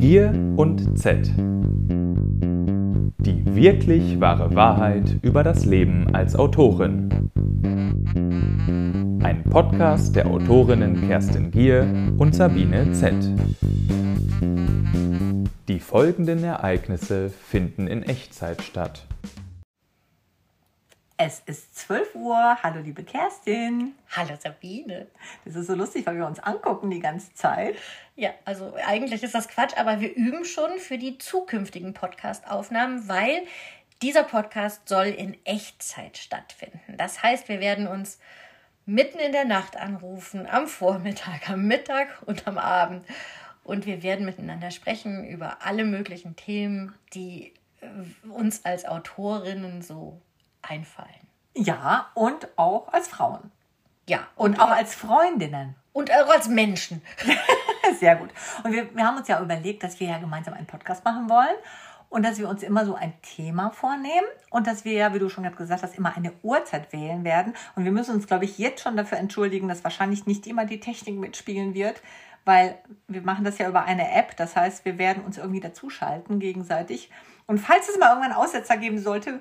Gier und Z. Die wirklich wahre Wahrheit über das Leben als Autorin. Ein Podcast der Autorinnen Kerstin Gier und Sabine Z. Die folgenden Ereignisse finden in Echtzeit statt. Es ist 12 Uhr. Hallo, liebe Kerstin. Hallo, Sabine. Das ist so lustig, weil wir uns angucken die ganze Zeit. Ja, also eigentlich ist das Quatsch, aber wir üben schon für die zukünftigen Podcast-Aufnahmen, weil dieser Podcast soll in Echtzeit stattfinden. Das heißt, wir werden uns mitten in der Nacht anrufen, am Vormittag, am Mittag und am Abend. Und wir werden miteinander sprechen über alle möglichen Themen, die uns als Autorinnen so einfallen. Ja, und auch als Frauen. Ja. Und, und auch als Freundinnen. Und auch als Menschen. Sehr gut. Und wir, wir haben uns ja überlegt, dass wir ja gemeinsam einen Podcast machen wollen und dass wir uns immer so ein Thema vornehmen und dass wir ja, wie du schon gerade gesagt hast, immer eine Uhrzeit wählen werden. Und wir müssen uns, glaube ich, jetzt schon dafür entschuldigen, dass wahrscheinlich nicht immer die Technik mitspielen wird, weil wir machen das ja über eine App. Das heißt, wir werden uns irgendwie dazuschalten gegenseitig. Und falls es mal irgendwann Aussetzer geben sollte,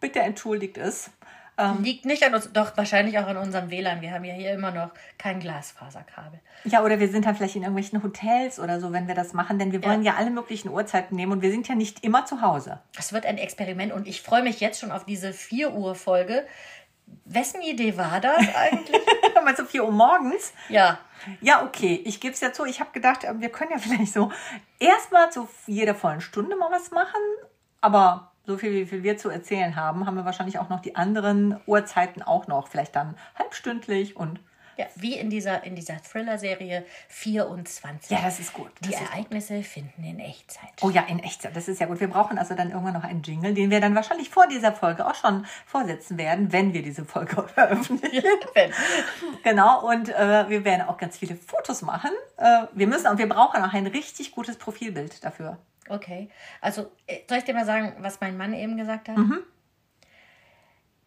bitte entschuldigt es. Ähm, Liegt nicht an uns, doch wahrscheinlich auch an unserem WLAN. Wir haben ja hier immer noch kein Glasfaserkabel. Ja, oder wir sind dann vielleicht in irgendwelchen Hotels oder so, wenn wir das machen, denn wir wollen ja, ja alle möglichen Uhrzeiten nehmen und wir sind ja nicht immer zu Hause. Das wird ein Experiment und ich freue mich jetzt schon auf diese 4 Uhr Folge. Wessen Idee war das eigentlich? Meinst du 4 Uhr morgens? Ja. Ja, okay. Ich gebe es ja zu. Ich habe gedacht, äh, wir können ja vielleicht so erstmal zu jeder vollen Stunde mal was machen. Aber so viel, wie viel wir zu erzählen haben, haben wir wahrscheinlich auch noch die anderen Uhrzeiten auch noch. Vielleicht dann halbstündlich und. Ja, wie in dieser, in dieser Thriller-Serie 24. Ja, das ist gut. Das die ist Ereignisse gut. finden in Echtzeit. Oh ja, in Echtzeit. Das ist ja gut. Wir brauchen also dann irgendwann noch einen Jingle, den wir dann wahrscheinlich vor dieser Folge auch schon vorsetzen werden, wenn wir diese Folge veröffentlichen. Ja, genau. Und äh, wir werden auch ganz viele Fotos machen. Äh, wir müssen und wir brauchen auch ein richtig gutes Profilbild dafür. Okay. Also, äh, soll ich dir mal sagen, was mein Mann eben gesagt hat? Mhm.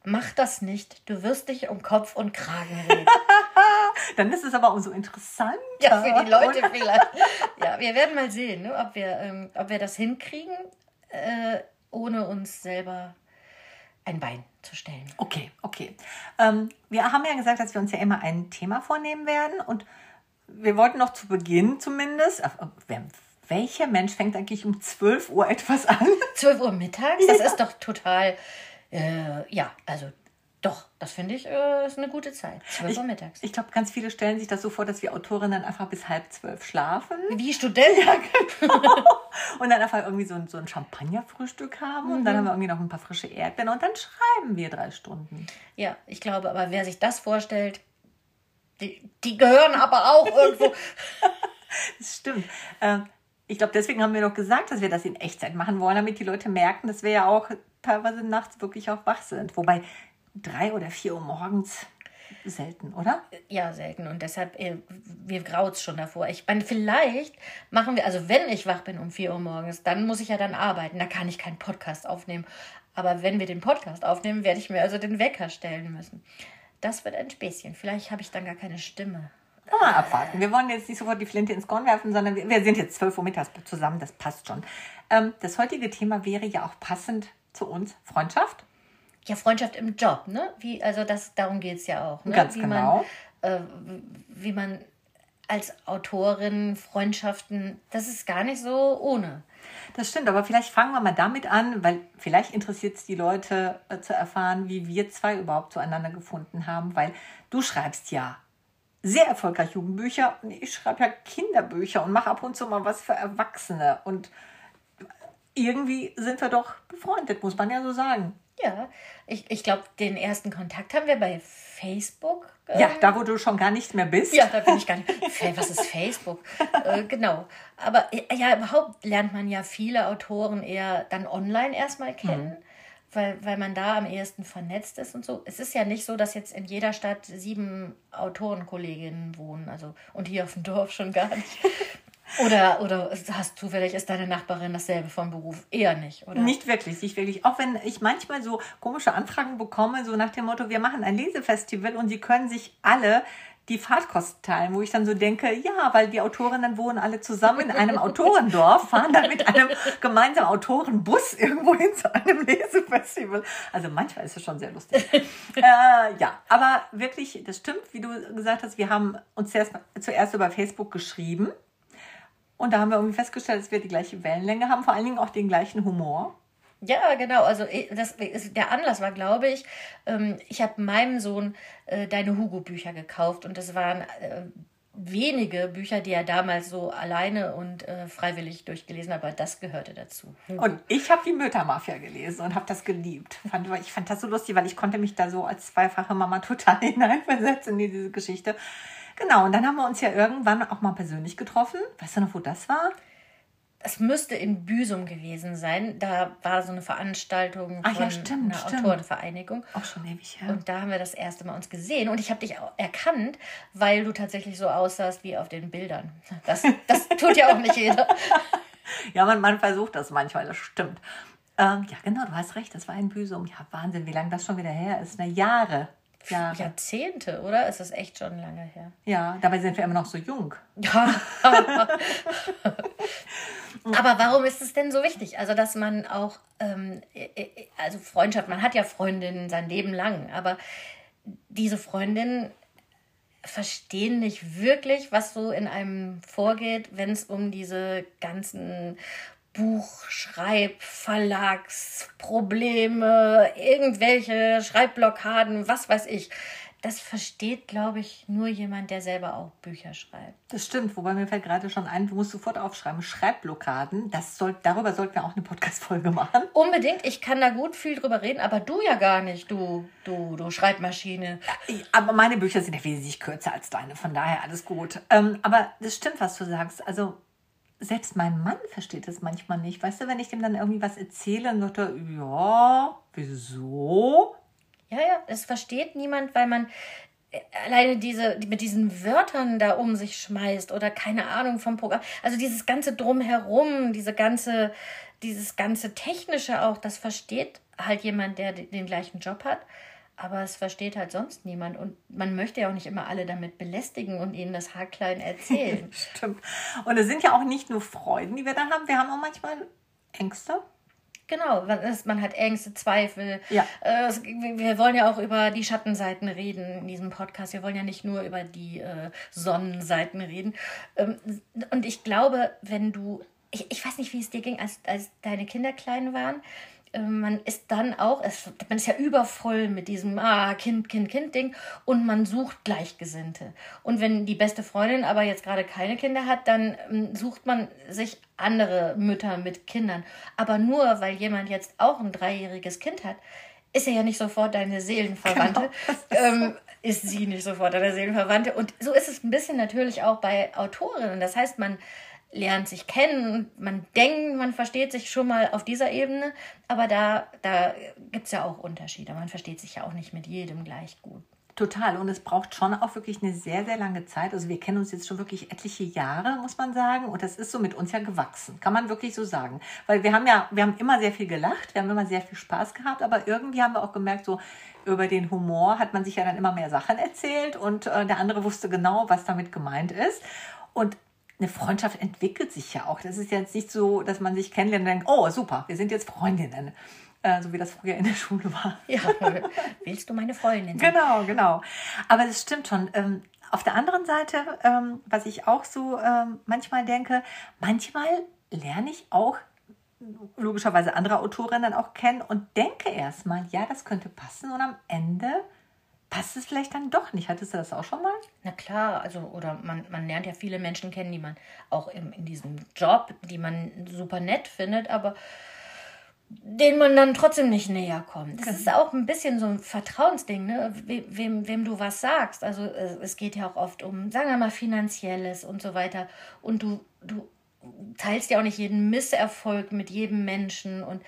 Mach das nicht. Du wirst dich um Kopf und Kragen reden. Dann ist es aber umso interessant. Ja, für die Leute vielleicht. Ja, wir werden mal sehen, ne, ob, wir, ähm, ob wir das hinkriegen, äh, ohne uns selber ein Bein zu stellen. Okay, okay. Ähm, wir haben ja gesagt, dass wir uns ja immer ein Thema vornehmen werden und wir wollten noch zu Beginn zumindest, äh, wir welcher Mensch fängt eigentlich um 12 Uhr etwas an? 12 Uhr mittags? Das ja. ist doch total, äh, ja, also doch, das finde ich äh, ist eine gute Zeit. 12 Uhr mittags. Ich, ich glaube, ganz viele stellen sich das so vor, dass wir Autorinnen einfach bis halb zwölf schlafen. Wie Studenten. Ja, genau. und dann einfach irgendwie so ein, so ein Champagnerfrühstück haben mhm. und dann mhm. haben wir irgendwie noch ein paar frische Erdbeeren und dann schreiben wir drei Stunden. Ja, ich glaube, aber wer sich das vorstellt, die, die gehören aber auch irgendwo. das stimmt. Ähm, ich glaube, deswegen haben wir doch gesagt, dass wir das in Echtzeit machen wollen, damit die Leute merken, dass wir ja auch teilweise nachts wirklich auch wach sind. Wobei drei oder vier Uhr morgens selten, oder? Ja, selten. Und deshalb, äh, wir graut schon davor. Ich meine, vielleicht machen wir, also wenn ich wach bin um vier Uhr morgens, dann muss ich ja dann arbeiten. Da kann ich keinen Podcast aufnehmen. Aber wenn wir den Podcast aufnehmen, werde ich mir also den Wecker stellen müssen. Das wird ein Späßchen. Vielleicht habe ich dann gar keine Stimme. Mal abwarten. Wir wollen jetzt nicht sofort die Flinte ins Korn werfen, sondern wir, sind jetzt 12 Uhr mittags zusammen, das passt schon. Ähm, das heutige Thema wäre ja auch passend zu uns, Freundschaft. Ja, Freundschaft im Job, ne? Wie, also das, darum geht es ja auch. Ne? Ganz wie genau. Man, äh, wie man als Autorin Freundschaften, das ist gar nicht so ohne. Das stimmt, aber vielleicht fangen wir mal damit an, weil vielleicht interessiert es die Leute äh, zu erfahren, wie wir zwei überhaupt zueinander gefunden haben, weil du schreibst ja sehr erfolgreich Jugendbücher und ich schreibe ja Kinderbücher und mache ab und zu mal was für Erwachsene. Und irgendwie sind wir doch befreundet, muss man ja so sagen. Ja, ich, ich glaube, den ersten Kontakt haben wir bei Facebook. Ähm, ja, da wo du schon gar nicht mehr bist. Ja, da bin ich gar nicht. Was ist Facebook? äh, genau. Aber ja, überhaupt lernt man ja viele Autoren eher dann online erstmal kennen. Mhm weil, weil man da am ehesten vernetzt ist und so. Es ist ja nicht so, dass jetzt in jeder Stadt sieben Autorenkolleginnen wohnen. Also, und hier auf dem Dorf schon gar nicht. Oder, oder hast zufällig ist deine Nachbarin dasselbe vom Beruf? Eher nicht, oder? Nicht wirklich, nicht wirklich. Auch wenn ich manchmal so komische Anfragen bekomme, so nach dem Motto, wir machen ein Lesefestival und sie können sich alle die Fahrtkosten teilen, wo ich dann so denke, ja, weil die Autorinnen wohnen alle zusammen in einem Autorendorf, fahren dann mit einem gemeinsamen Autorenbus irgendwo hin zu einem Lesefestival. Also manchmal ist es schon sehr lustig. äh, ja, aber wirklich, das stimmt, wie du gesagt hast, wir haben uns zuerst, zuerst über Facebook geschrieben. Und da haben wir irgendwie festgestellt, dass wir die gleiche Wellenlänge haben, vor allen Dingen auch den gleichen Humor. Ja, genau. Also das, der Anlass war, glaube ich, ähm, ich habe meinem Sohn äh, deine Hugo-Bücher gekauft und das waren äh, wenige Bücher, die er damals so alleine und äh, freiwillig durchgelesen hat, aber das gehörte dazu. Und ich habe die Müttermafia gelesen und habe das geliebt. Ich fand das so lustig, weil ich konnte mich da so als zweifache Mama total hineinversetzen in diese Geschichte. Genau, und dann haben wir uns ja irgendwann auch mal persönlich getroffen. Weißt du noch, wo das war? Es müsste in Büsum gewesen sein. Da war so eine Veranstaltung von Ach, ja, stimmt, einer stimmt. Autorenvereinigung. Auch schon ewig her. Und da haben wir das erste Mal uns gesehen. Und ich habe dich auch erkannt, weil du tatsächlich so aussahst wie auf den Bildern. Das, das tut ja auch nicht jeder. ja, man, man versucht das manchmal, das stimmt. Ähm, ja, genau, du hast recht, das war in Büsum. Ja, Wahnsinn, wie lange das schon wieder her ist. Na, Jahre. Jahre. Jahrzehnte, oder? Ist das echt schon lange her? Ja, dabei sind wir immer noch so jung. Aber warum ist es denn so wichtig? Also, dass man auch, ähm, äh, äh, also Freundschaft, man hat ja Freundinnen sein Leben lang, aber diese Freundinnen verstehen nicht wirklich, was so in einem vorgeht, wenn es um diese ganzen Buchschreib, Verlagsprobleme, irgendwelche Schreibblockaden, was weiß ich. Das versteht, glaube ich, nur jemand, der selber auch Bücher schreibt. Das stimmt, wobei mir fällt gerade schon ein, du musst sofort aufschreiben, Schreibblockaden, das soll, darüber sollten wir auch eine Podcast-Folge machen. Unbedingt, ich kann da gut viel drüber reden, aber du ja gar nicht, du, du, du Schreibmaschine. Aber meine Bücher sind ja wesentlich kürzer als deine, von daher alles gut. Ähm, aber das stimmt, was du sagst. Also selbst mein Mann versteht es manchmal nicht. Weißt du, wenn ich dem dann irgendwie was erzähle, dann sagt er, ja, wieso? Ja, ja, es versteht niemand, weil man äh, alleine diese, mit diesen Wörtern da um sich schmeißt oder keine Ahnung vom Programm. Also dieses ganze Drumherum, diese ganze, dieses ganze Technische auch, das versteht halt jemand, der den gleichen Job hat. Aber es versteht halt sonst niemand. Und man möchte ja auch nicht immer alle damit belästigen und ihnen das Haarklein erzählen. Stimmt. Und es sind ja auch nicht nur Freuden, die wir dann haben. Wir haben auch manchmal Ängste. Genau, man hat Ängste, Zweifel. Ja. Äh, wir wollen ja auch über die Schattenseiten reden in diesem Podcast. Wir wollen ja nicht nur über die äh, Sonnenseiten reden. Ähm, und ich glaube, wenn du, ich, ich weiß nicht, wie es dir ging, als, als deine Kinder klein waren, man ist dann auch, es, man ist ja übervoll mit diesem ah, Kind, Kind, Kind-Ding und man sucht Gleichgesinnte. Und wenn die beste Freundin aber jetzt gerade keine Kinder hat, dann ähm, sucht man sich andere Mütter mit Kindern. Aber nur weil jemand jetzt auch ein dreijähriges Kind hat, ist er ja nicht sofort deine Seelenverwandte. Genau. Ähm, ist sie nicht sofort deine Seelenverwandte. Und so ist es ein bisschen natürlich auch bei Autorinnen. Das heißt, man lernt sich kennen. Man denkt, man versteht sich schon mal auf dieser Ebene, aber da, da gibt es ja auch Unterschiede. Man versteht sich ja auch nicht mit jedem gleich gut. Total. Und es braucht schon auch wirklich eine sehr, sehr lange Zeit. Also wir kennen uns jetzt schon wirklich etliche Jahre, muss man sagen. Und das ist so mit uns ja gewachsen. Kann man wirklich so sagen. Weil wir haben ja, wir haben immer sehr viel gelacht, wir haben immer sehr viel Spaß gehabt, aber irgendwie haben wir auch gemerkt, so über den Humor hat man sich ja dann immer mehr Sachen erzählt und äh, der andere wusste genau, was damit gemeint ist. Und eine Freundschaft entwickelt sich ja auch. Das ist jetzt nicht so, dass man sich kennenlernt und denkt, oh super, wir sind jetzt Freundinnen. Äh, so wie das früher in der Schule war. Ja, willst du meine Freundin sein? Genau, genau. Aber das stimmt schon. Ähm, auf der anderen Seite, ähm, was ich auch so ähm, manchmal denke, manchmal lerne ich auch logischerweise andere Autorinnen auch kennen und denke erstmal, ja, das könnte passen und am Ende passt es vielleicht dann doch nicht. Hattest du das auch schon mal? Na klar, also oder man, man lernt ja viele Menschen kennen, die man auch im, in diesem Job, die man super nett findet, aber denen man dann trotzdem nicht näher kommt. Das ist auch ein bisschen so ein Vertrauensding, ne? wem, wem du was sagst. Also es geht ja auch oft um, sagen wir mal, finanzielles und so weiter. Und du, du teilst ja auch nicht jeden Misserfolg mit jedem Menschen und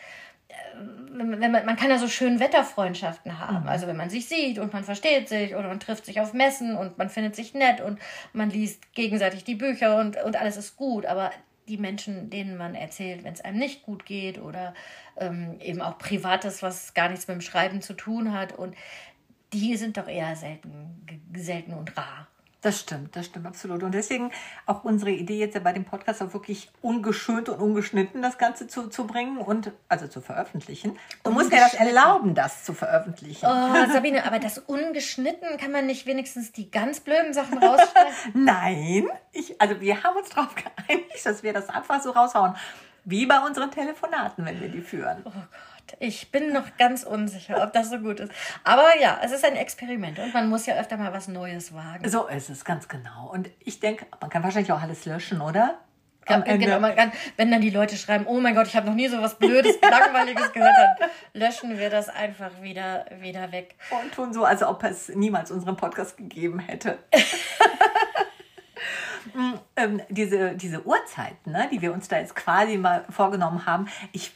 wenn man, man kann ja so schön Wetterfreundschaften haben. Mhm. Also wenn man sich sieht und man versteht sich oder man trifft sich auf Messen und man findet sich nett und man liest gegenseitig die Bücher und, und alles ist gut. Aber die Menschen, denen man erzählt, wenn es einem nicht gut geht oder ähm, eben auch Privates, was gar nichts mit dem Schreiben zu tun hat und die sind doch eher selten, selten und rar. Das stimmt, das stimmt absolut. Und deswegen auch unsere Idee jetzt ja bei dem Podcast auch wirklich ungeschönt und ungeschnitten das Ganze zu, zu bringen und also zu veröffentlichen. Du musst ja das erlauben, das zu veröffentlichen. Oh, Sabine, aber das ungeschnitten kann man nicht wenigstens die ganz blöden Sachen rausschneiden? Nein, ich, also wir haben uns darauf geeinigt, dass wir das einfach so raushauen. Wie bei unseren Telefonaten, wenn wir die führen. Oh Gott. Ich bin noch ganz unsicher, ob das so gut ist. Aber ja, es ist ein Experiment und man muss ja öfter mal was Neues wagen. So ist es, ganz genau. Und ich denke, man kann wahrscheinlich auch alles löschen, oder? Ja, genau, man kann, wenn dann die Leute schreiben, oh mein Gott, ich habe noch nie so was Blödes, Langweiliges gehört, dann löschen wir das einfach wieder, wieder weg. Und tun so, als ob es niemals unseren Podcast gegeben hätte. ähm, diese, diese Uhrzeiten, ne, die wir uns da jetzt quasi mal vorgenommen haben, ich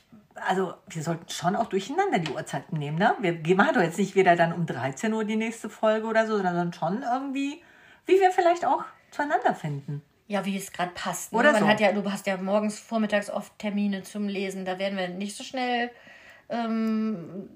also wir sollten schon auch durcheinander die Uhrzeiten nehmen, ne? Wir machen doch jetzt nicht wieder dann um 13 Uhr die nächste Folge oder so, sondern schon irgendwie, wie wir vielleicht auch zueinander finden. Ja, wie es gerade passt. Ne? Oder Man so. hat ja, du hast ja morgens, vormittags oft Termine zum Lesen, da werden wir nicht so schnell ähm,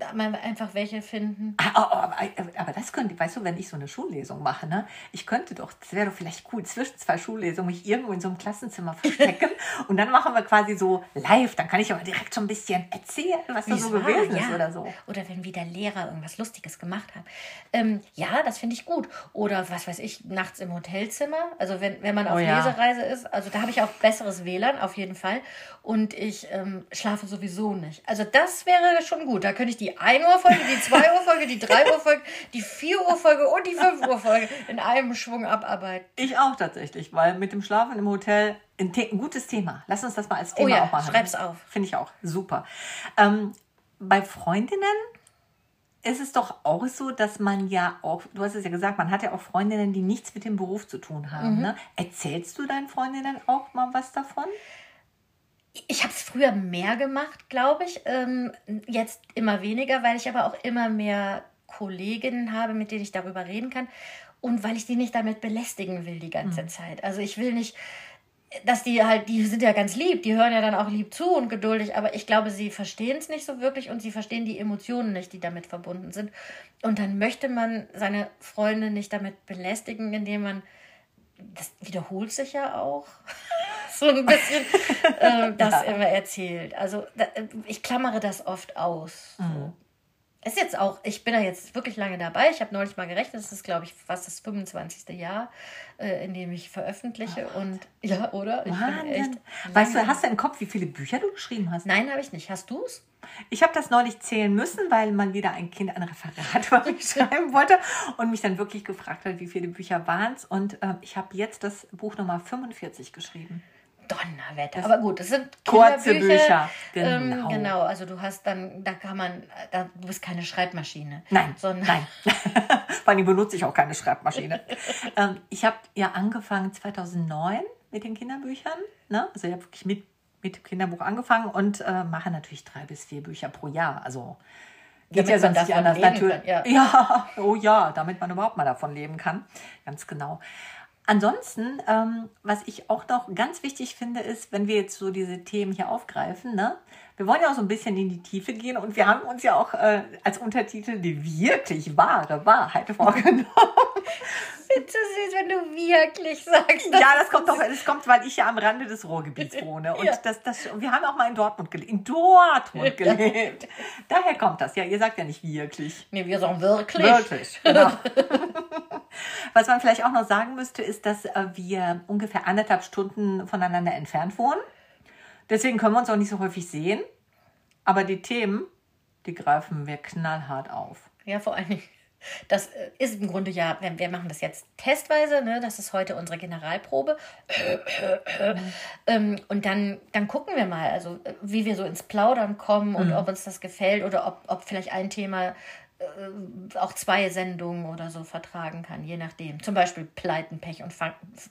einfach welche finden. Ah, oh, oh, aber das könnte, weißt du, wenn ich so eine Schullesung mache, ne? Ich könnte doch, das wäre doch vielleicht cool, zwischen zwei Schullesungen mich irgendwo in so einem Klassenzimmer verstecken und dann machen wir quasi so live. Dann kann ich aber direkt schon ein bisschen erzählen, was da so gewesen ja. ist oder so. Oder wenn wieder Lehrer irgendwas Lustiges gemacht haben. Ähm, ja, das finde ich gut. Oder was weiß ich, nachts im Hotelzimmer. Also wenn, wenn man auf oh, ja. Lesereise ist, also da habe ich auch besseres WLAN auf jeden Fall. Und ich ähm, schlafe sowieso nicht. Also das wäre wäre schon gut. Da könnte ich die 1 Uhr Folge, die 2 Uhr Folge, die 3 Uhr Folge, die 4 Uhr Folge und die 5 Uhr Folge in einem Schwung abarbeiten. Ich auch tatsächlich, weil mit dem Schlafen im Hotel ein, ein gutes Thema. Lass uns das mal als Thema oh ja, auch machen. Schreib's auf. Finde ich auch super. Ähm, bei Freundinnen ist es doch auch so, dass man ja auch, du hast es ja gesagt, man hat ja auch Freundinnen, die nichts mit dem Beruf zu tun haben. Mhm. Ne? Erzählst du deinen Freundinnen auch mal was davon? Ich habe es früher mehr gemacht, glaube ich. Ähm, jetzt immer weniger, weil ich aber auch immer mehr Kolleginnen habe, mit denen ich darüber reden kann. Und weil ich die nicht damit belästigen will die ganze mhm. Zeit. Also ich will nicht, dass die halt, die sind ja ganz lieb, die hören ja dann auch lieb zu und geduldig, aber ich glaube, sie verstehen es nicht so wirklich und sie verstehen die Emotionen nicht, die damit verbunden sind. Und dann möchte man seine Freunde nicht damit belästigen, indem man, das wiederholt sich ja auch. so ein bisschen äh, das ja. immer erzählt. Also da, ich klammere das oft aus. Mhm. Ist jetzt auch, ich bin da jetzt wirklich lange dabei. Ich habe neulich mal gerechnet, das ist, glaube ich, fast das 25. Jahr, äh, in dem ich veröffentliche. Oh, und ja, oder? Ich echt weißt du, hast du im Kopf, wie viele Bücher du geschrieben hast? Nein, habe ich nicht. Hast du es? Ich habe das neulich zählen müssen, weil mal wieder ein Kind ein Referat über mich schreiben wollte und mich dann wirklich gefragt hat, wie viele Bücher waren es. Und äh, ich habe jetzt das Buch Nummer 45 geschrieben. Donnerwetter. Aber gut, das sind kurze Bücher. Genau. Ähm, genau, also du hast dann, da kann man, da, du bist keine Schreibmaschine. Nein, sondern nein. Vor allem benutze ich auch keine Schreibmaschine. ähm, ich habe ja angefangen 2009 mit den Kinderbüchern. Ne? Also ich habe wirklich mit, mit Kinderbuch angefangen und äh, mache natürlich drei bis vier Bücher pro Jahr. Also geht damit ja sonst nicht anders. Natürlich. Kann, ja. ja, oh ja, damit man überhaupt mal davon leben kann. Ganz genau. Ansonsten, ähm, was ich auch noch ganz wichtig finde, ist, wenn wir jetzt so diese Themen hier aufgreifen, ne? Wir wollen ja auch so ein bisschen in die Tiefe gehen und wir haben uns ja auch äh, als Untertitel die wirklich wahre Wahrheit vorgenommen. Bitte süß, wenn du wirklich sagst. Ja, das kommt doch, das kommt, weil ich ja am Rande des Ruhrgebiets wohne. Und ja. das, das, wir haben auch mal in Dortmund gelebt. In Dortmund gelebt. Daher kommt das. Ja, ihr sagt ja nicht wirklich. Nee, wir sagen wirklich. Wirklich, genau. Was man vielleicht auch noch sagen müsste, ist, dass äh, wir ungefähr anderthalb Stunden voneinander entfernt wohnen. Deswegen können wir uns auch nicht so häufig sehen. Aber die Themen, die greifen wir knallhart auf. Ja, vor allen Dingen. Das äh, ist im Grunde ja, wir machen das jetzt testweise, ne? das ist heute unsere Generalprobe. ähm, und dann, dann gucken wir mal, also wie wir so ins Plaudern kommen und mhm. ob uns das gefällt oder ob, ob vielleicht ein Thema äh, auch zwei Sendungen oder so vertragen kann, je nachdem. Zum Beispiel Pleiten, Pech und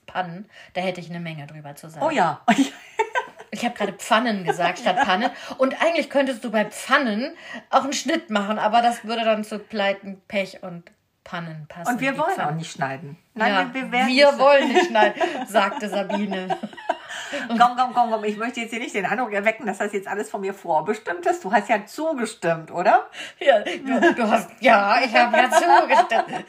Pannen. Da hätte ich eine Menge drüber zu sagen. Oh ja. Ich habe gerade Pfannen gesagt statt Panne. Und eigentlich könntest du bei Pfannen auch einen Schnitt machen, aber das würde dann zu Pleiten, Pech und Pannen passen. Und wir wollen Pfannen. auch nicht schneiden. Nein, ja, wir, wir, wir wollen nicht schneiden, sagte Sabine. komm, komm, komm, komm. Ich möchte jetzt hier nicht den Eindruck erwecken, dass das jetzt alles von mir vorbestimmt ist. Du hast ja zugestimmt, oder? Ja, du, du hast, ja, ich habe ja zugestimmt.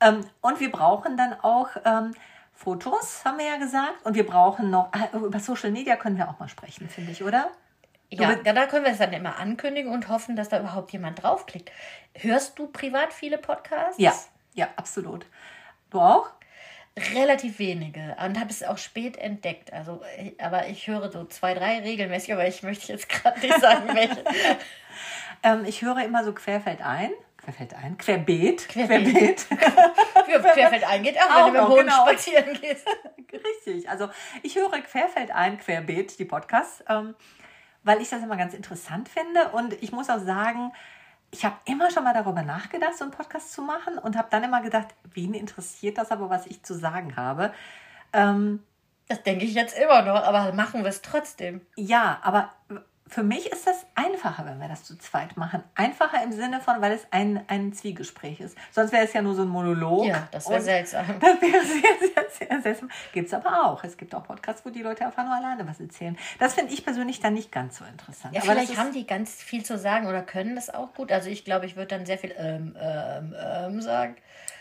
Ähm, und wir brauchen dann auch ähm, Fotos, haben wir ja gesagt. Und wir brauchen noch, ah, über Social Media können wir auch mal sprechen, finde ich, oder? Ja, ja, da können wir es dann immer ankündigen und hoffen, dass da überhaupt jemand draufklickt. Hörst du privat viele Podcasts? Ja, ja, absolut. Du auch? Relativ wenige und habe es auch spät entdeckt. Also, aber ich höre so zwei, drei regelmäßig, aber ich möchte jetzt gerade nicht sagen, welche. ähm, ich höre immer so querfeld ein. Querfeld ein? Querbeet. Querbeet. querfeld ein geht auch, wenn du mit dem Hund genau. spazieren gehst. Richtig. Also ich höre querfeld ein, querbeet, die Podcasts. Ähm, weil ich das immer ganz interessant finde. Und ich muss auch sagen, ich habe immer schon mal darüber nachgedacht, so einen Podcast zu machen und habe dann immer gedacht, wen interessiert das aber, was ich zu sagen habe. Ähm, das denke ich jetzt immer noch, aber machen wir es trotzdem. Ja, aber für mich ist das einfacher, wenn wir das zu zweit machen. Einfacher im Sinne von, weil es ein, ein Zwiegespräch ist. Sonst wäre es ja nur so ein Monolog. Ja, das wäre seltsam. Das wäre sehr, sehr, sehr seltsam. Gibt es aber auch. Es gibt auch Podcasts, wo die Leute einfach nur alleine was erzählen. Das finde ich persönlich dann nicht ganz so interessant. Ja, aber vielleicht haben die ganz viel zu sagen oder können das auch gut. Also ich glaube, ich würde dann sehr viel ähm, ähm, ähm sagen.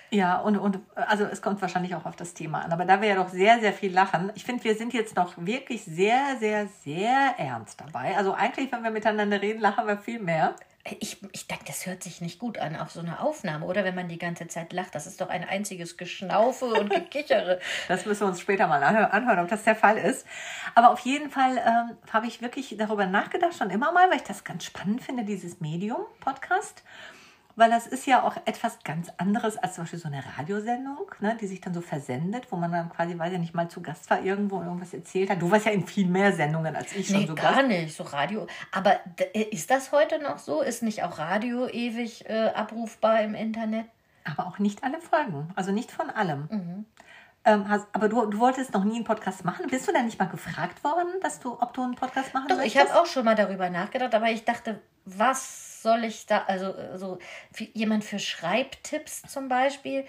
Ja, und, und also es kommt wahrscheinlich auch auf das Thema an. Aber da wir ja doch sehr, sehr viel lachen, ich finde, wir sind jetzt noch wirklich sehr, sehr, sehr ernst dabei. Also eigentlich, wenn wir miteinander reden, lachen wir viel mehr. Ich, ich denke, das hört sich nicht gut an auf so einer Aufnahme, oder? Wenn man die ganze Zeit lacht. Das ist doch ein einziges Geschnaufe und Gekichere. das müssen wir uns später mal anhören, ob das der Fall ist. Aber auf jeden Fall ähm, habe ich wirklich darüber nachgedacht, schon immer mal, weil ich das ganz spannend finde, dieses Medium-Podcast weil das ist ja auch etwas ganz anderes als zum Beispiel so eine Radiosendung, ne, die sich dann so versendet, wo man dann quasi, weiß ich nicht, mal zu Gast war irgendwo und irgendwas erzählt hat. Du warst ja in viel mehr Sendungen als ich nee, schon. gar Gast. nicht, so Radio. Aber ist das heute noch so? Ist nicht auch Radio ewig äh, abrufbar im Internet? Aber auch nicht alle Folgen, also nicht von allem. Mhm. Ähm, hast, aber du, du wolltest noch nie einen Podcast machen. Bist du denn nicht mal gefragt worden, dass du, ob du einen Podcast machen Doch, möchtest? ich habe auch schon mal darüber nachgedacht, aber ich dachte, was soll ich da, also so jemand für Schreibtipps zum Beispiel,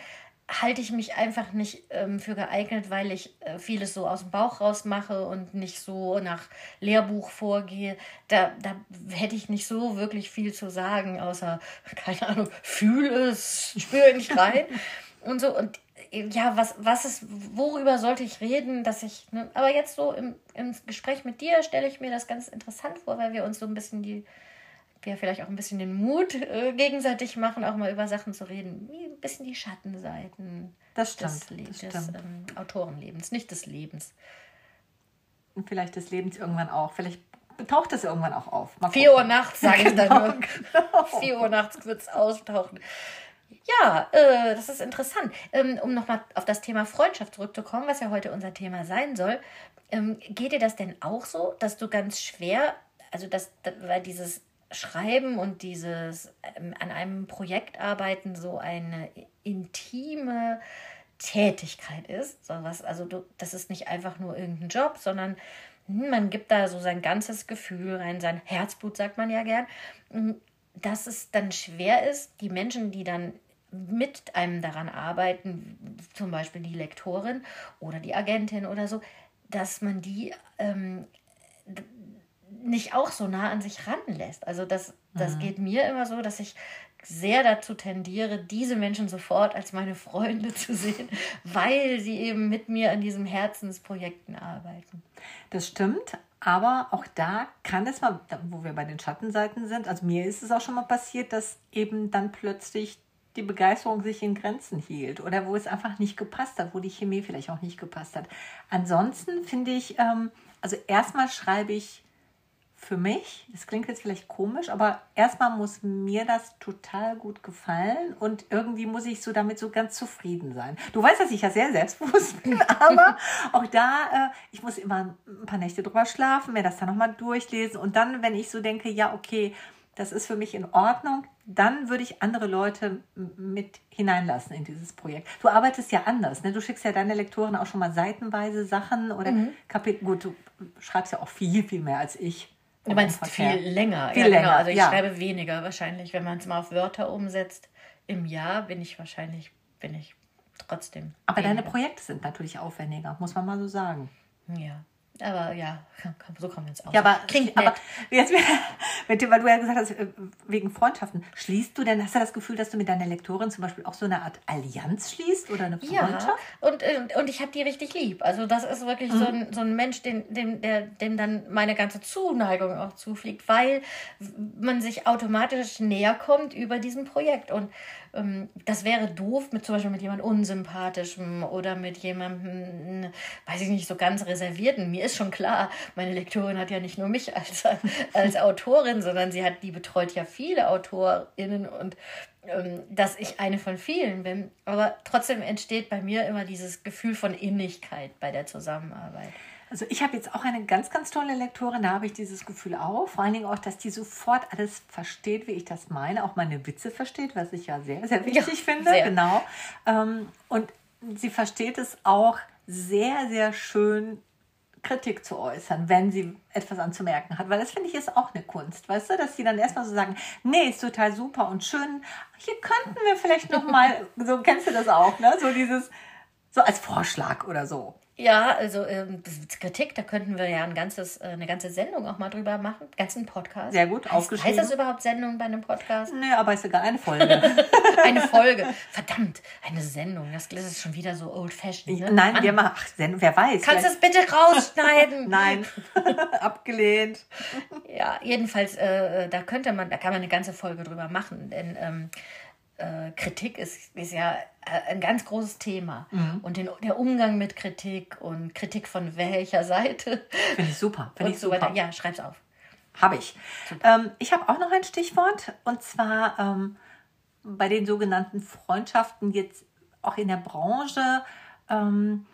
halte ich mich einfach nicht ähm, für geeignet, weil ich äh, vieles so aus dem Bauch raus mache und nicht so nach Lehrbuch vorgehe. Da, da hätte ich nicht so wirklich viel zu sagen, außer, keine Ahnung, fühle es, spüre nicht rein und so. Und äh, ja, was, was ist, worüber sollte ich reden, dass ich, ne, aber jetzt so im, im Gespräch mit dir stelle ich mir das ganz interessant vor, weil wir uns so ein bisschen die wir vielleicht auch ein bisschen den Mut äh, gegenseitig machen, auch mal über Sachen zu reden. Ein bisschen die Schattenseiten das stimmt, des, das des ähm, Autorenlebens, nicht des Lebens. Und vielleicht des Lebens irgendwann auch. Vielleicht taucht das irgendwann auch auf. Vier Uhr nachts, sage ich dann nur. Genau. Vier Uhr nachts wird es auftauchen. Ja, äh, das ist interessant. Ähm, um nochmal auf das Thema Freundschaft zurückzukommen, was ja heute unser Thema sein soll. Ähm, geht dir das denn auch so, dass du ganz schwer, also dass, weil dieses Schreiben und dieses ähm, an einem Projekt arbeiten so eine intime Tätigkeit ist. So was, also du, das ist nicht einfach nur irgendein Job, sondern hm, man gibt da so sein ganzes Gefühl rein, sein Herzblut, sagt man ja gern. Hm, dass es dann schwer ist, die Menschen, die dann mit einem daran arbeiten, zum Beispiel die Lektorin oder die Agentin oder so, dass man die ähm, nicht auch so nah an sich ranlässt. Also das, das mhm. geht mir immer so, dass ich sehr dazu tendiere, diese Menschen sofort als meine Freunde zu sehen, weil sie eben mit mir an diesen Herzensprojekten arbeiten. Das stimmt, aber auch da kann es mal, wo wir bei den Schattenseiten sind, also mir ist es auch schon mal passiert, dass eben dann plötzlich die Begeisterung sich in Grenzen hielt oder wo es einfach nicht gepasst hat, wo die Chemie vielleicht auch nicht gepasst hat. Ansonsten finde ich, ähm, also erstmal schreibe ich für mich, das klingt jetzt vielleicht komisch, aber erstmal muss mir das total gut gefallen und irgendwie muss ich so damit so ganz zufrieden sein. Du weißt, dass ich ja sehr selbstbewusst bin, aber auch da, äh, ich muss immer ein paar Nächte drüber schlafen, mir das dann nochmal durchlesen und dann, wenn ich so denke, ja, okay, das ist für mich in Ordnung, dann würde ich andere Leute mit hineinlassen in dieses Projekt. Du arbeitest ja anders, ne? Du schickst ja deine Lektoren auch schon mal seitenweise Sachen oder mhm. Kapitel. Gut, du schreibst ja auch viel, viel mehr als ich. Du meinst viel länger. Viel ja, länger. Genau. Also ich ja. schreibe weniger wahrscheinlich. Wenn man es mal auf Wörter umsetzt, im Jahr bin ich wahrscheinlich, bin ich trotzdem. Aber weniger. deine Projekte sind natürlich aufwendiger, muss man mal so sagen. Ja. Aber ja, so kommen wir jetzt aus. Ja, aber klingt aber nett. jetzt, mit dem, weil du ja gesagt hast, äh, wegen Freundschaften, schließt du denn, hast du das Gefühl, dass du mit deiner Lektorin zum Beispiel auch so eine Art Allianz schließt oder eine Ja, Freundschaft? und, und, und ich habe die richtig lieb. Also das ist wirklich so, ein, so ein Mensch, dem, dem, der, dem dann meine ganze Zuneigung auch zufliegt, weil man sich automatisch näher kommt über diesem Projekt. Und das wäre doof mit zum Beispiel mit jemand Unsympathischem oder mit jemandem, weiß ich nicht, so ganz reservierten. Mir ist schon klar, meine Lektorin hat ja nicht nur mich als, als Autorin, sondern sie hat, die betreut ja viele AutorInnen und ähm, dass ich eine von vielen bin. Aber trotzdem entsteht bei mir immer dieses Gefühl von Innigkeit bei der Zusammenarbeit. Also ich habe jetzt auch eine ganz, ganz tolle Lektorin, da habe ich dieses Gefühl auch. Vor allen Dingen auch, dass die sofort alles versteht, wie ich das meine, auch meine Witze versteht, was ich ja sehr, sehr wichtig Ja, finde. sehr. Genau. Ähm, und sie versteht es auch sehr, sehr schön, Kritik zu äußern, wenn sie etwas anzumerken hat. Weil das finde ich ist auch eine Kunst, weißt du, dass sie dann erstmal so sagen, nee, ist total super und schön. Hier könnten wir vielleicht noch mal, so kennst du das auch, ne? So dieses, so als Vorschlag oder so. Ja, also ähm, das- Kritik, da könnten wir ja ein ganzes, äh, eine ganze Sendung auch mal drüber machen, ganzen Podcast. Sehr gut, heißt, aufgeschrieben. heißt das überhaupt Sendung bei einem Podcast? Nee, aber ist egal, eine Folge. Eine Folge. Verdammt, eine Sendung. Das, ist schon wieder so old-fashioned. Ne? Nein, Mann, wir machen, ach, Sen- wer weiß. Kannst du es bitte rausschneiden? Nein, abgelehnt. Ja, jedenfalls, äh, da könnte man, da kann man eine ganze Folge drüber machen, denn ähm, äh, Kritik ist, ist ja äh, ein ganz großes Thema. Mhm. Und den, der Umgang mit Kritik und Kritik von welcher Seite Finde ich super. Finde ich so super. weiter. Ja, schreib's auf. Habe ich. Ähm, ich habe auch noch ein Stichwort und zwar ähm, bei den sogenannten Freundschaften jetzt auch in der Branche. Ähm,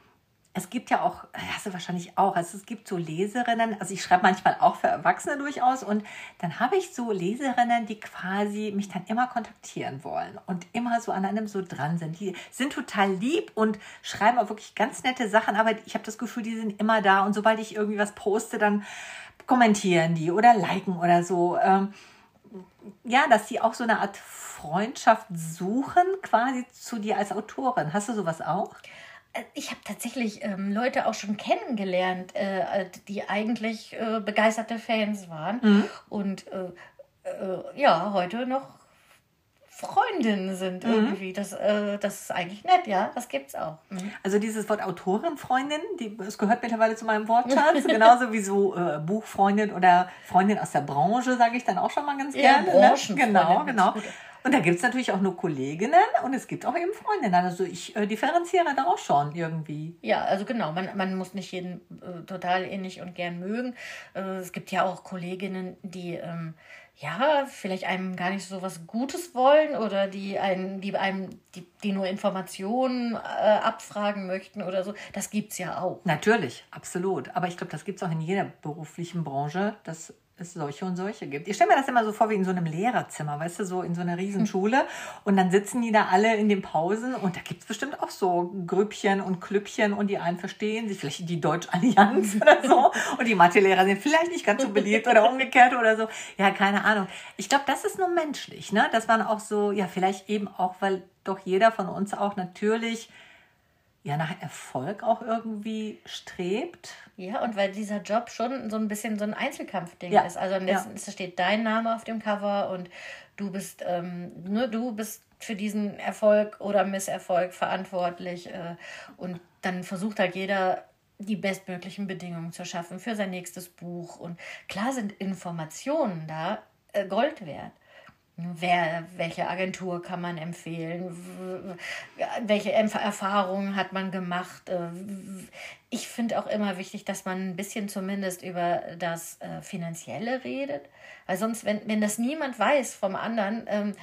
es gibt ja auch, äh, hast du wahrscheinlich auch, also es gibt so Leserinnen, also ich schreibe manchmal auch für Erwachsene durchaus und dann habe ich so Leserinnen, die quasi mich dann immer kontaktieren wollen und immer so an einem so dran sind. Die sind total lieb und schreiben auch wirklich ganz nette Sachen, aber ich habe das Gefühl, die sind immer da und sobald ich irgendwie was poste, dann kommentieren die oder liken oder so. Ähm, ja, dass sie auch so eine Art Freundschaft suchen, quasi zu dir als Autorin. Hast du sowas auch? Ich habe tatsächlich ähm, Leute auch schon kennengelernt, äh, die eigentlich äh, begeisterte Fans waren Mhm. und äh, äh, ja, heute noch Freundinnen sind Mhm. irgendwie. Das, äh, das ist eigentlich nett, ja, das gibt's auch. Mhm. Also dieses Wort Autorin, Freundin, die, es gehört mittlerweile zu meinem Wortschatz, genauso wie so äh, Buchfreundin oder Freundin aus der Branche, sage ich dann auch schon mal ganz gerne. Ne? Genau, genau. Und da gibt es natürlich auch nur Kolleginnen und es gibt auch eben Freundinnen. Also ich äh, differenziere da auch schon irgendwie. Ja, also genau, man, man muss nicht jeden äh, total ähnlich und gern mögen. Äh, es gibt ja auch Kolleginnen, die ähm, ja vielleicht einem gar nicht so was Gutes wollen oder die einen, die einem, die, die nur Informationen äh, abfragen möchten oder so. Das gibt's ja auch. Natürlich, absolut. Aber ich glaube, das gibt es auch in jeder beruflichen Branche, dass es solche und solche gibt. Ich stelle mir das immer so vor wie in so einem Lehrerzimmer, weißt du, so in so einer Riesenschule. Und dann sitzen die da alle in den Pausen und da gibt es bestimmt auch so Grüppchen und Klüppchen und die einen verstehen sich, vielleicht die Deutsch-Allianz oder so. Und die Mathelehrer sind vielleicht nicht ganz so beliebt oder umgekehrt oder so. Ja, keine Ahnung. Ich glaube, das ist nur menschlich, ne? Dass man auch so, ja, vielleicht eben auch, weil doch jeder von uns auch natürlich ja nach Erfolg auch irgendwie strebt. Ja, und weil dieser Job schon so ein bisschen so ein Einzelkampfding Ja, ist. Also ja. letztens steht dein Name auf dem Cover und du bist ähm, nur du bist für diesen Erfolg oder Misserfolg verantwortlich. Äh, und dann versucht halt jeder die bestmöglichen Bedingungen zu schaffen für sein nächstes Buch. Und klar sind Informationen da äh, Gold wert. Wer, welche Agentur kann man empfehlen? Welche Erfahrungen hat man gemacht? Äh, Ich finde auch immer wichtig, dass man ein bisschen zumindest über das äh, Finanzielle redet. Weil sonst, wenn, wenn das niemand weiß vom anderen, ähm,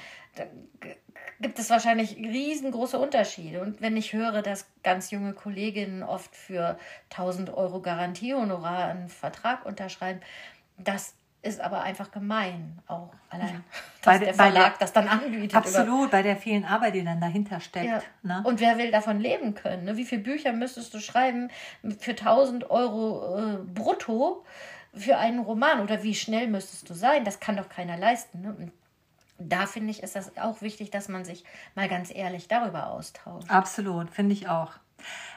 gibt es wahrscheinlich riesengroße Unterschiede. Und wenn ich höre, dass ganz junge Kolleginnen oft für 1000 Euro Garantiehonorar einen Vertrag unterschreiben, das ist aber einfach gemein, auch allein, Bei dass der- der bei der- Verlag das dann anbietet. über- Absolut, bei der vielen Arbeit, die dann dahinter steckt. ja. Ne? Und wer will davon leben können? Ne? Wie viele Bücher müsstest du schreiben für 1000 Euro äh, brutto für einen Roman? Oder wie schnell müsstest du sein? Das kann doch keiner leisten. Ne? Und da finde ich, ist das auch wichtig, dass man sich mal ganz ehrlich darüber austauscht. Absolut, finde ich auch.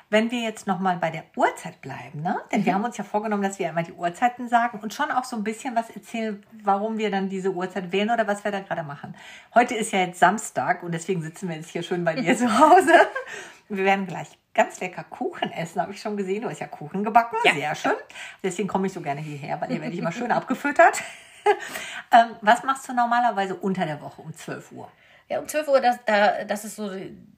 Wenn wir jetzt nochmal bei der Uhrzeit bleiben, ne? denn wir haben uns ja vorgenommen, dass wir immer die Uhrzeiten sagen und schon auch so ein bisschen was erzählen, warum wir dann diese Uhrzeit wählen oder was wir da gerade machen. Heute ist ja jetzt Samstag und deswegen sitzen wir jetzt hier schön bei dir zu Hause. Wir werden gleich ganz lecker Kuchen essen, habe ich schon gesehen. Du hast ja Kuchen gebacken, Ja. sehr schön. Deswegen komme ich so gerne hierher, weil hier werde ich immer schön abgefüttert. ähm, was machst du normalerweise unter der Woche um 12 Uhr? Ja, um 12 Uhr, das, da, das ist so,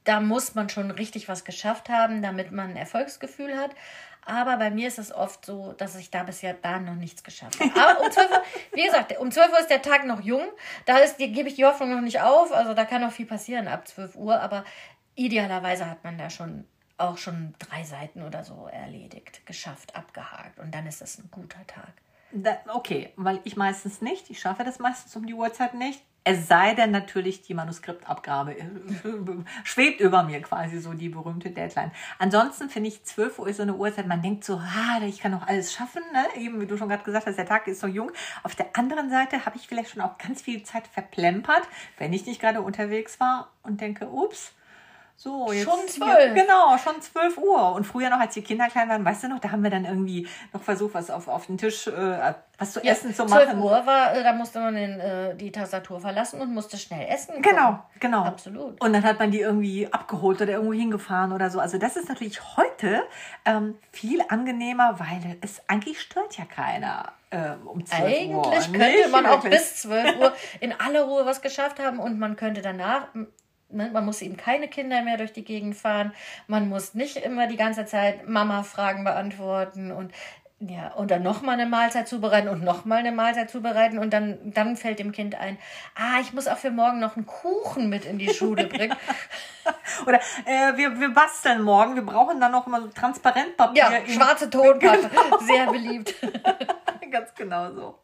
da muss man schon richtig was geschafft haben, damit man ein Erfolgsgefühl hat. Aber bei mir ist es oft so, dass ich da bisher da noch nichts geschafft habe. Aber um 12 Uhr, wie gesagt, um 12 Uhr ist der Tag noch jung. Da ist, die, gebe ich die Hoffnung noch nicht auf. Also da kann noch viel passieren ab 12 Uhr. Aber idealerweise hat man da schon auch schon drei Seiten oder so erledigt, geschafft, abgehakt. Und dann ist das ein guter Tag. Da, okay, weil ich meistens nicht. Ich schaffe das meistens um die Uhrzeit nicht. Es sei denn natürlich, die Manuskriptabgabe schwebt über mir quasi so die berühmte Deadline. Ansonsten finde ich 12 Uhr ist so eine Uhrzeit, man denkt so, ah, ich kann noch alles schaffen, ne? eben wie du schon gerade gesagt hast, der Tag ist so jung. Auf der anderen Seite habe ich vielleicht schon auch ganz viel Zeit verplempert, wenn ich nicht gerade unterwegs war und denke, ups, so, jetzt. Schon 12. Genau, schon 12 Uhr. Und früher noch, als die Kinder klein waren, weißt du noch, da haben wir dann irgendwie noch versucht, was auf, auf den Tisch, äh, was zu essen zu 12 machen. Uhr war, äh, da musste man den, äh, die Tastatur verlassen und musste schnell essen. Genau, kochen. genau. Absolut. Und dann hat man die irgendwie abgeholt oder irgendwo hingefahren oder so. Also das ist natürlich heute ähm, viel angenehmer, weil es eigentlich stört ja keiner äh, um 12 Uhr. Eigentlich könnte Nicht man auch wirklich. bis 12 Uhr in aller Ruhe was geschafft haben und man könnte danach, man muss eben keine Kinder mehr durch die Gegend fahren, man muss nicht immer die ganze Zeit Mama-Fragen beantworten und ja, und dann nochmal eine Mahlzeit zubereiten und nochmal eine Mahlzeit zubereiten und dann, dann fällt dem Kind ein, ah, ich muss auch für morgen noch einen Kuchen mit in die Schule bringen. Oder äh, wir, wir basteln morgen, wir brauchen dann noch mal so Transparentpapier. Ja, schwarze Tonpappe, sehr beliebt. Ganz genau so.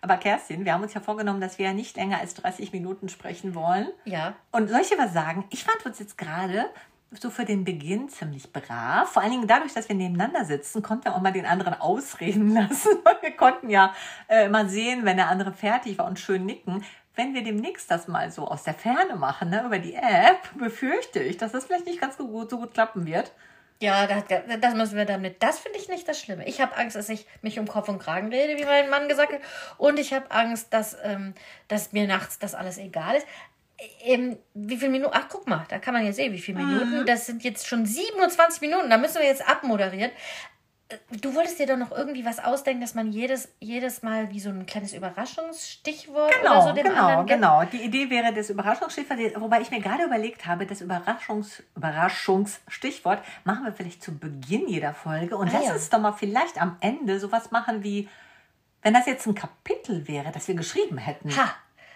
Aber Kerstin, wir haben uns ja vorgenommen, dass wir ja nicht länger als 30 Minuten sprechen wollen. Ja. Und soll ich dir was sagen? Ich fand uns jetzt gerade so für den Beginn ziemlich brav. Vor allen Dingen dadurch, dass wir nebeneinander sitzen, konnten wir auch mal den anderen ausreden lassen. Wir konnten ja äh, mal sehen, wenn der andere fertig war und schön nicken. Wenn wir demnächst das mal so aus der Ferne machen, ne, über die App, befürchte ich, dass das vielleicht nicht ganz so gut, so gut klappen wird. Ja, das, das müssen wir damit. Das finde ich nicht das Schlimme. Ich habe Angst, dass ich mich um Kopf und Kragen rede, wie mein Mann gesagt hat. Und ich habe Angst, dass, ähm, dass mir nachts das alles egal ist. Ähm, wie viele Minuten? Ach, guck mal, da kann man ja sehen, wie viele Minuten. Das sind jetzt schon 27 Minuten. Da müssen wir jetzt abmoderieren. Du wolltest dir doch noch irgendwie was ausdenken, dass man jedes, jedes Mal wie so ein kleines Überraschungsstichwort oder Genau, so dem genau, anderen genau. Die Idee wäre das Überraschungsstichwort, wobei ich mir gerade überlegt habe, das Überraschungs Überraschungsstichwort machen wir vielleicht zu Beginn jeder Folge und Ah, lass ja. uns doch mal vielleicht am Ende sowas machen wie, wenn das jetzt ein Kapitel wäre, das wir geschrieben hätten. Ha,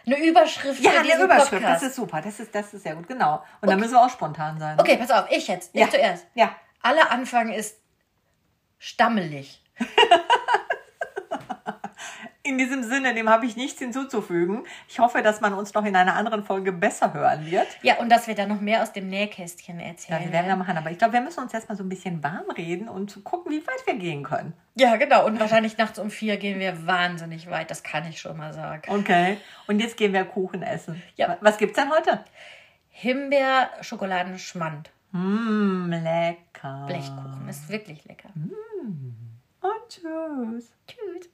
eine Überschrift ja, eine Überschrift, Podcast. das ist super, das ist, das ist sehr gut, genau. Und dann müssen wir auch spontan sein. okay, pass auf, ich jetzt. Ich Ja. zuerst. Ja. Aller Anfang ist stammelig. In diesem Sinne, dem habe ich nichts hinzuzufügen. Ich hoffe, dass man uns noch in einer anderen Folge besser hören wird. Ja, und dass wir dann noch mehr aus dem Nähkästchen Ja, erzählen. wir werden wir machen. Aber ich glaube, wir müssen uns erstmal so ein bisschen warm reden und gucken, wie weit wir gehen können. ja, genau. Und wahrscheinlich nachts um vier gehen wir wahnsinnig weit. Das kann ich schon mal sagen. Okay. Und jetzt gehen wir Kuchen essen. Ja. Was gibt's denn heute? Himbeer-Schokoladenschmand. Mmm, lecker. Blechkuchen. Ist wirklich lecker. Und tschüss. Tschüss.